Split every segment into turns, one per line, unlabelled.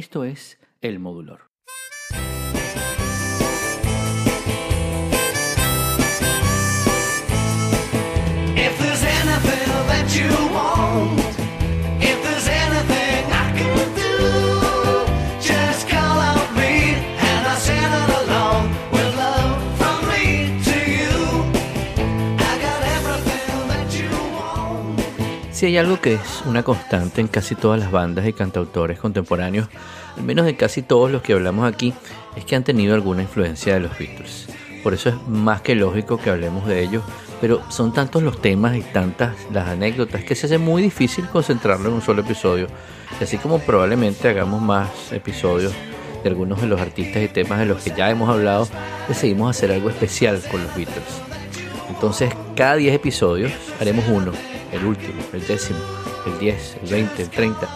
Esto es El Modulor. Si hay algo que es una constante en casi todas las bandas y cantautores contemporáneos, al menos de casi todos los que hablamos aquí, es que han tenido alguna influencia de los Beatles. Por eso es más que lógico que hablemos de ellos, pero son tantos los temas y tantas las anécdotas que se hace muy difícil concentrarlo en un solo episodio. Y así como probablemente hagamos más episodios de algunos de los artistas y temas de los que ya hemos hablado, decidimos hacer algo especial con los Beatles. Entonces, cada 10 episodios haremos uno, el último, el décimo, el 10, el 20, el 30,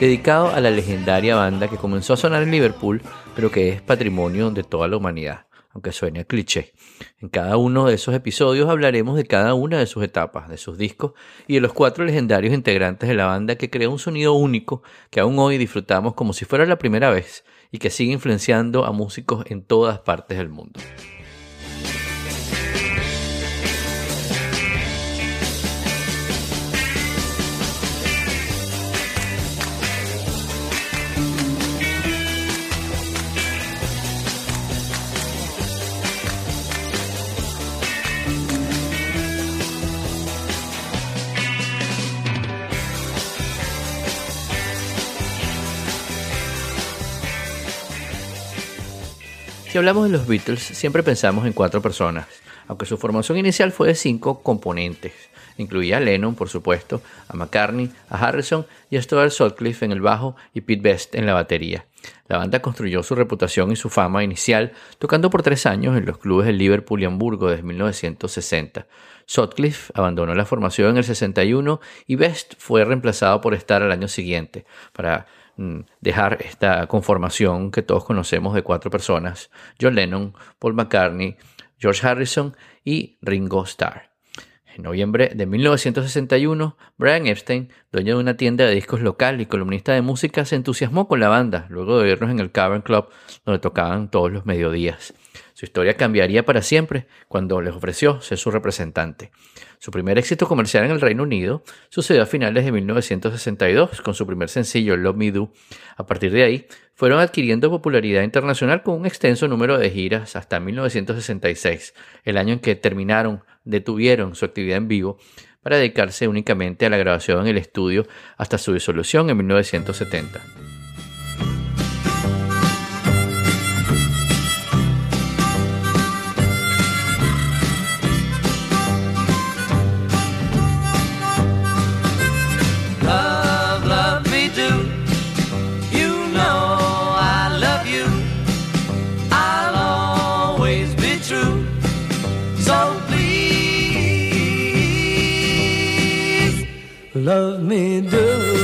dedicado a la legendaria banda que comenzó a sonar en Liverpool, pero que es patrimonio de toda la humanidad, aunque suene a cliché. En cada uno de esos episodios hablaremos de cada una de sus etapas, de sus discos y de los cuatro legendarios integrantes de la banda que creó un sonido único que aún hoy disfrutamos como si fuera la primera vez y que sigue influenciando a músicos en todas partes del mundo. Hablamos de los Beatles, siempre pensamos en cuatro personas, aunque su formación inicial fue de cinco componentes. Incluía a Lennon, por supuesto, a McCartney, a Harrison y a Stuart Sutcliffe en el bajo y Pete Best en la batería. La banda construyó su reputación y su fama inicial tocando por tres años en los clubes de Liverpool y Hamburgo desde 1960. Sutcliffe abandonó la formación en el 61 y Best fue reemplazado por estar al año siguiente para dejar esta conformación que todos conocemos de cuatro personas, John Lennon, Paul McCartney, George Harrison y Ringo Starr. En noviembre de 1961, Brian Epstein, dueño de una tienda de discos local y columnista de música, se entusiasmó con la banda luego de vernos en el Cavern Club donde tocaban todos los mediodías. Su historia cambiaría para siempre cuando les ofreció ser su representante. Su primer éxito comercial en el Reino Unido sucedió a finales de 1962 con su primer sencillo Love Me Do. A partir de ahí, fueron adquiriendo popularidad internacional con un extenso número de giras hasta 1966, el año en que terminaron, detuvieron su actividad en vivo para dedicarse únicamente a la grabación en el estudio hasta su disolución en 1970.
Do.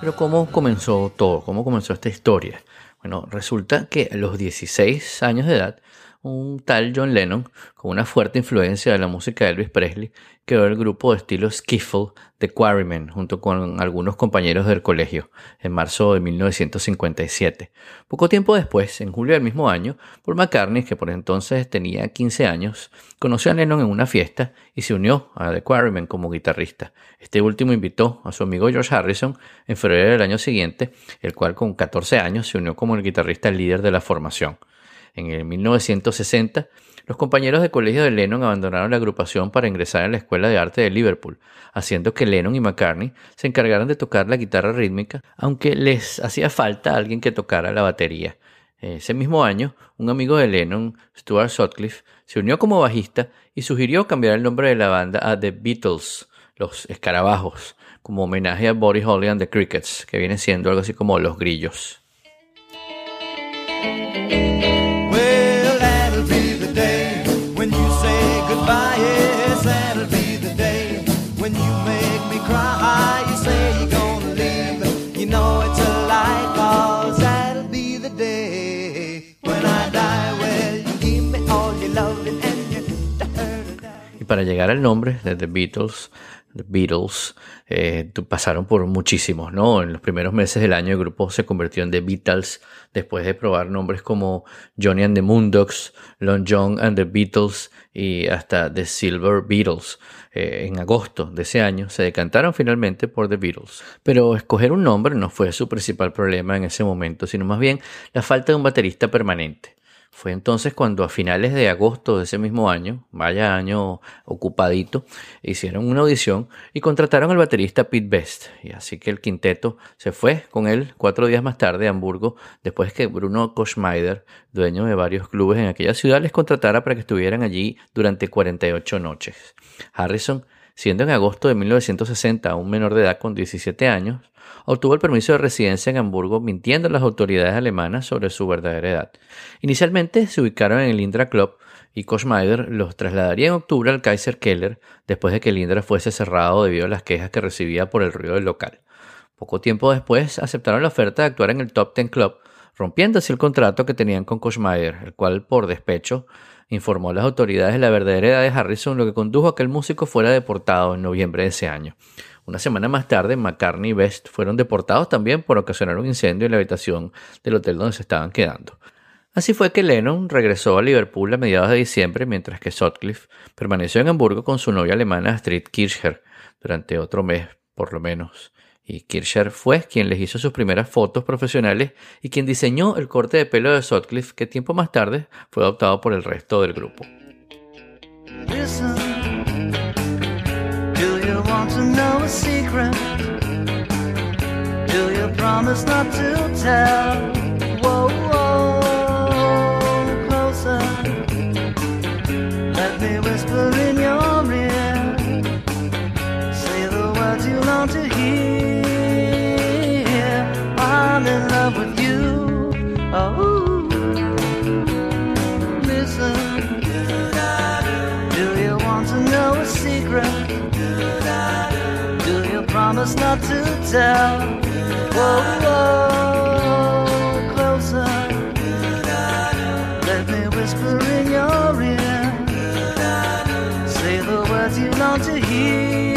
Pero ¿cómo comenzó todo? ¿Cómo comenzó esta historia? Bueno, resulta que a los 16 años de edad, un tal John Lennon, con una fuerte influencia de la música de Elvis Presley, creó el grupo de estilo skiffle The Quarrymen junto con algunos compañeros del colegio en marzo de 1957. Poco tiempo después, en julio del mismo año, Paul McCartney, que por entonces tenía 15 años, conoció a Lennon en una fiesta y se unió a The Quarrymen como guitarrista. Este último invitó a su amigo George Harrison en febrero del año siguiente, el cual con 14 años se unió como el guitarrista líder de la formación. En el 1960, los compañeros de colegio de Lennon abandonaron la agrupación para ingresar a la Escuela de Arte de Liverpool, haciendo que Lennon y McCartney se encargaran de tocar la guitarra rítmica, aunque les hacía falta alguien que tocara la batería. Ese mismo año, un amigo de Lennon, Stuart Sutcliffe, se unió como bajista y sugirió cambiar el nombre de la banda a The Beatles, los escarabajos, como homenaje a Buddy Holly and the Crickets, que viene siendo algo así como los grillos. Llegar al nombre de The Beatles, The Beatles, eh, pasaron por muchísimos, ¿no? En los primeros meses del año el grupo se convirtió en The Beatles después de probar nombres como Johnny and the Moondogs, Long John and the Beatles y hasta The Silver Beatles. Eh, en agosto de ese año se decantaron finalmente por The Beatles. Pero escoger un nombre no fue su principal problema en ese momento, sino más bien la falta de un baterista permanente. Fue entonces cuando a finales de agosto de ese mismo año, vaya año ocupadito, hicieron una audición y contrataron al baterista Pete Best. Y así que el quinteto se fue con él cuatro días más tarde a Hamburgo, después que Bruno Koschmeider, dueño de varios clubes en aquella ciudad, les contratara para que estuvieran allí durante 48 noches. Harrison, siendo en agosto de 1960 un menor de edad con 17 años, obtuvo el permiso de residencia en Hamburgo mintiendo a las autoridades alemanas sobre su verdadera edad. Inicialmente se ubicaron en el Indra Club y Koschmeider los trasladaría en octubre al Kaiser Keller después de que el Indra fuese cerrado debido a las quejas que recibía por el ruido del local. Poco tiempo después aceptaron la oferta de actuar en el Top Ten Club, rompiendo así el contrato que tenían con Koschmeider, el cual, por despecho, informó a las autoridades de la verdadera edad de Harrison, lo que condujo a que el músico fuera deportado en noviembre de ese año. Una semana más tarde, McCartney y Best fueron deportados también por ocasionar un incendio en la habitación del hotel donde se estaban quedando. Así fue que Lennon regresó a Liverpool a mediados de diciembre, mientras que Sutcliffe permaneció en Hamburgo con su novia alemana Astrid Kircher durante otro mes, por lo menos. Y Kircher fue quien les hizo sus primeras fotos profesionales y quien diseñó el corte de pelo de Sutcliffe, que tiempo más tarde fue adoptado por el resto del grupo.
To tell. Whoa, whoa, closer. Let me whisper in your ear. Say the words you long to hear.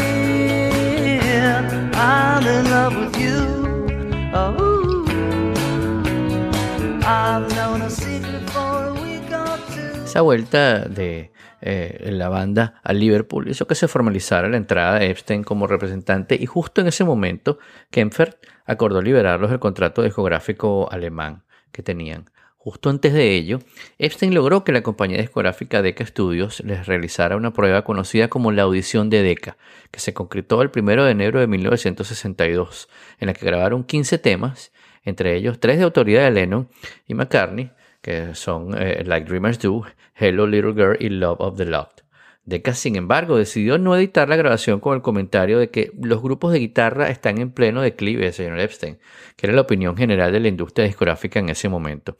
I'm in love with you. Oh.
Esa vuelta de eh, la banda a Liverpool hizo que se formalizara la entrada de Epstein como representante y justo en ese momento Kempfert acordó liberarlos del contrato discográfico alemán que tenían. Justo antes de ello, Epstein logró que la compañía discográfica Decca Studios les realizara una prueba conocida como la audición de Decca, que se concretó el 1 de enero de 1962, en la que grabaron 15 temas, entre ellos tres de autoridad de Lennon y McCartney, que son eh, Like Dreamers Do, Hello Little Girl y Love of the Loved. Decca, sin embargo, decidió no editar la grabación con el comentario de que los grupos de guitarra están en pleno declive, señor Epstein, que era la opinión general de la industria discográfica en ese momento.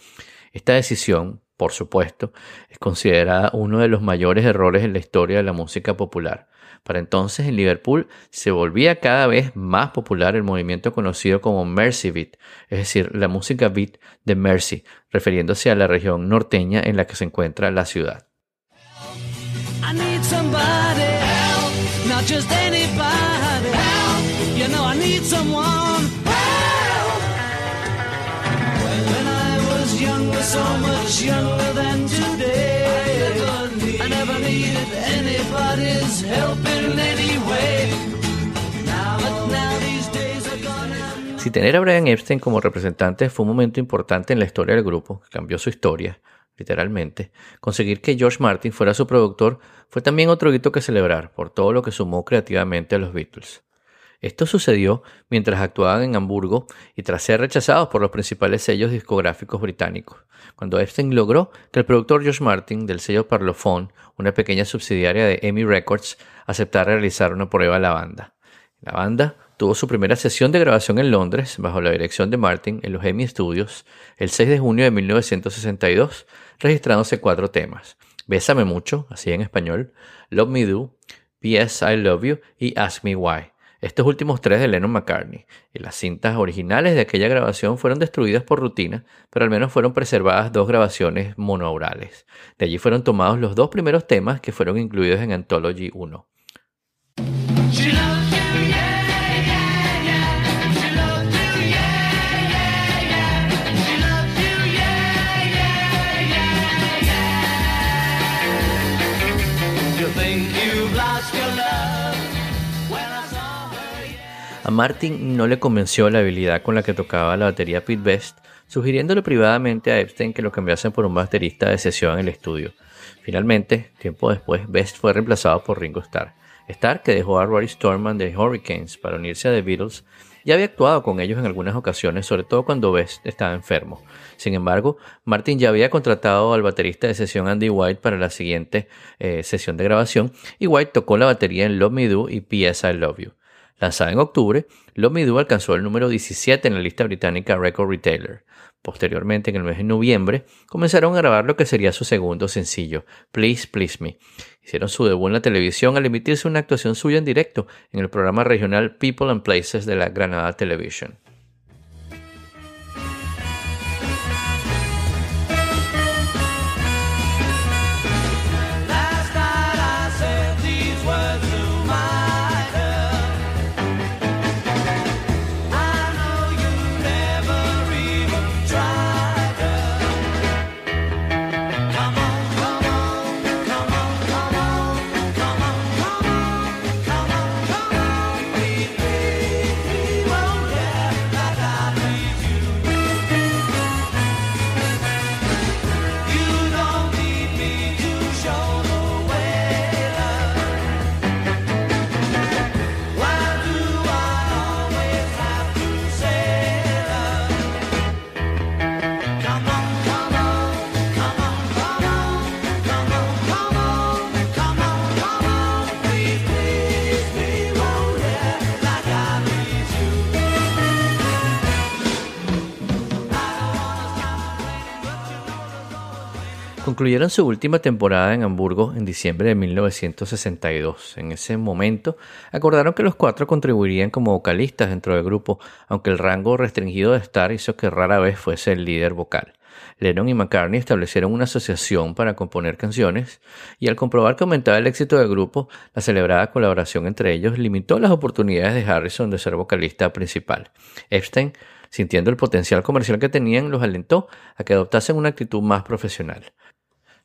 Esta decisión, por supuesto, es considerada uno de los mayores errores en la historia de la música popular. Para entonces en Liverpool se volvía cada vez más popular el movimiento conocido como Mercy Beat, es decir, la música beat de Mercy, refiriéndose a la región norteña en la que se encuentra la ciudad. Si tener a Brian Epstein como representante fue un momento importante en la historia del grupo, que cambió su historia, literalmente, conseguir que George Martin fuera su productor fue también otro hito que celebrar por todo lo que sumó creativamente a los Beatles. Esto sucedió mientras actuaban en Hamburgo y tras ser rechazados por los principales sellos discográficos británicos, cuando Epstein logró que el productor George Martin del sello Parlophone, una pequeña subsidiaria de EMI Records, aceptara realizar una prueba a la banda. La banda tuvo su primera sesión de grabación en Londres bajo la dirección de Martin en los EMI Studios el 6 de junio de 1962, registrándose cuatro temas. Bésame mucho, así en español, Love Me Do, P.S. I Love You y Ask Me Why. Estos últimos tres de Lennon McCartney. Y las cintas originales de aquella grabación fueron destruidas por rutina, pero al menos fueron preservadas dos grabaciones monoaurales. De allí fueron tomados los dos primeros temas que fueron incluidos en Anthology 1. A Martin no le convenció la habilidad con la que tocaba la batería Pete Best, sugiriéndole privadamente a Epstein que lo cambiasen por un baterista de sesión en el estudio. Finalmente, tiempo después, Best fue reemplazado por Ringo Starr. Starr, que dejó a Rory Storman de Hurricanes para unirse a The Beatles, ya había actuado con ellos en algunas ocasiones, sobre todo cuando Best estaba enfermo. Sin embargo, Martin ya había contratado al baterista de sesión Andy White para la siguiente eh, sesión de grabación y White tocó la batería en Love Me Do y P.S. I Love You. Lanzada en octubre, Love alcanzó el número 17 en la lista británica Record Retailer. Posteriormente, en el mes de noviembre, comenzaron a grabar lo que sería su segundo sencillo, Please Please Me. Hicieron su debut en la televisión al emitirse una actuación suya en directo en el programa regional People and Places de la Granada Television. Concluyeron su última temporada en Hamburgo en diciembre de 1962. En ese momento acordaron que los cuatro contribuirían como vocalistas dentro del grupo, aunque el rango restringido de Starr hizo que rara vez fuese el líder vocal. Lennon y McCartney establecieron una asociación para componer canciones y al comprobar que aumentaba el éxito del grupo, la celebrada colaboración entre ellos limitó las oportunidades de Harrison de ser vocalista principal. Epstein, sintiendo el potencial comercial que tenían, los alentó a que adoptasen una actitud más profesional.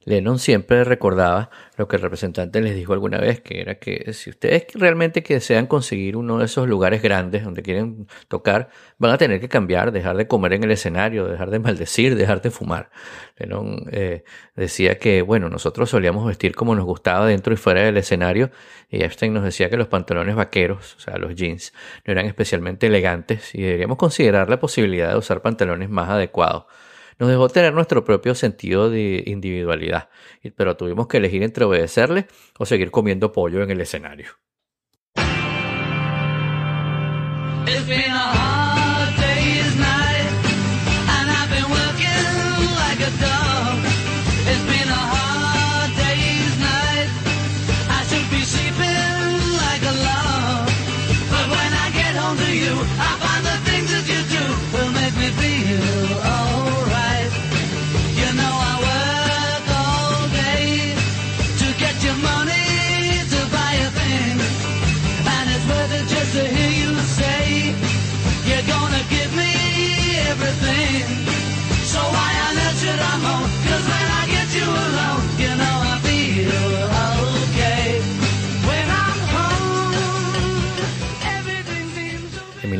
Lennon siempre recordaba lo que el representante les dijo alguna vez, que era que si ustedes realmente desean conseguir uno de esos lugares grandes donde quieren tocar, van a tener que cambiar, dejar de comer en el escenario, dejar de maldecir, dejar de fumar. Lennon eh, decía que, bueno, nosotros solíamos vestir como nos gustaba dentro y fuera del escenario, y Epstein nos decía que los pantalones vaqueros, o sea, los jeans, no eran especialmente elegantes y deberíamos considerar la posibilidad de usar pantalones más adecuados nos dejó tener nuestro propio sentido de individualidad, pero tuvimos que elegir entre obedecerle o seguir comiendo pollo en el escenario.
It's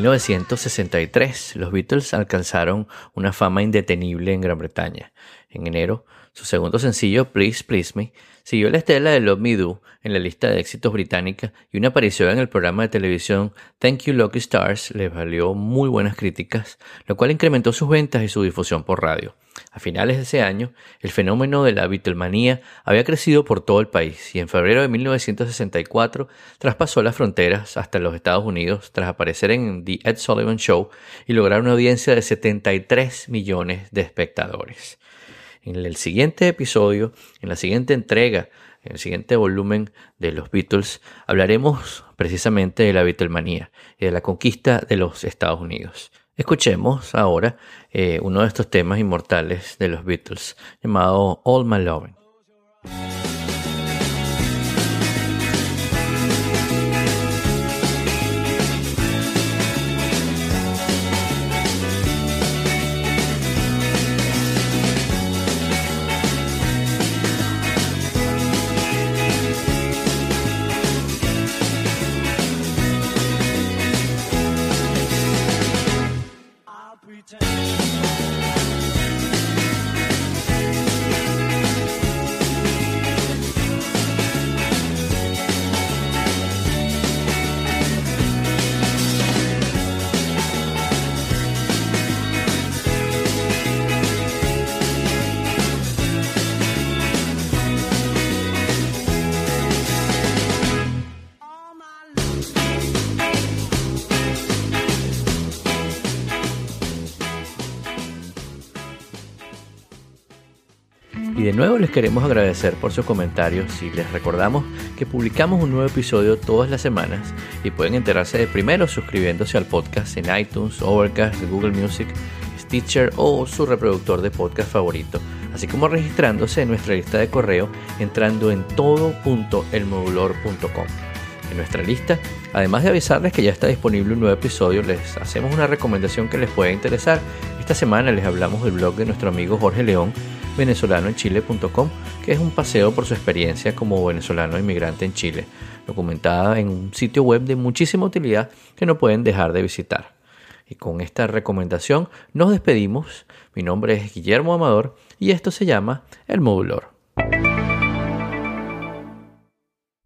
1963, los Beatles alcanzaron una fama indetenible en Gran Bretaña. En enero, su segundo sencillo, Please Please Me, siguió la estela de Love Me Do en la lista de éxitos británica y una aparición en el programa de televisión Thank You Lucky Stars les valió muy buenas críticas, lo cual incrementó sus ventas y su difusión por radio. A finales de ese año, el fenómeno de la Beatlemanía había crecido por todo el país y en febrero de 1964 traspasó las fronteras hasta los Estados Unidos tras aparecer en The Ed Sullivan Show y lograr una audiencia de 73 millones de espectadores. En el siguiente episodio, en la siguiente entrega, en el siguiente volumen de los Beatles, hablaremos precisamente de la Beatlemanía y de la conquista de los Estados Unidos. Escuchemos ahora eh, uno de estos temas inmortales de los Beatles, llamado All My Loving. De nuevo les queremos agradecer por sus comentarios y les recordamos que publicamos un nuevo episodio todas las semanas y pueden enterarse de primero suscribiéndose al podcast en iTunes, Overcast, Google Music, Stitcher o su reproductor de podcast favorito, así como registrándose en nuestra lista de correo entrando en todo.elmodulor.com. En nuestra lista, además de avisarles que ya está disponible un nuevo episodio, les hacemos una recomendación que les puede interesar. Esta semana les hablamos del blog de nuestro amigo Jorge León, venezolanoenchile.com, que es un paseo por su experiencia como venezolano inmigrante en Chile, documentada en un sitio web de muchísima utilidad que no pueden dejar de visitar. Y con esta recomendación nos despedimos. Mi nombre es Guillermo Amador y esto se llama El Modulor.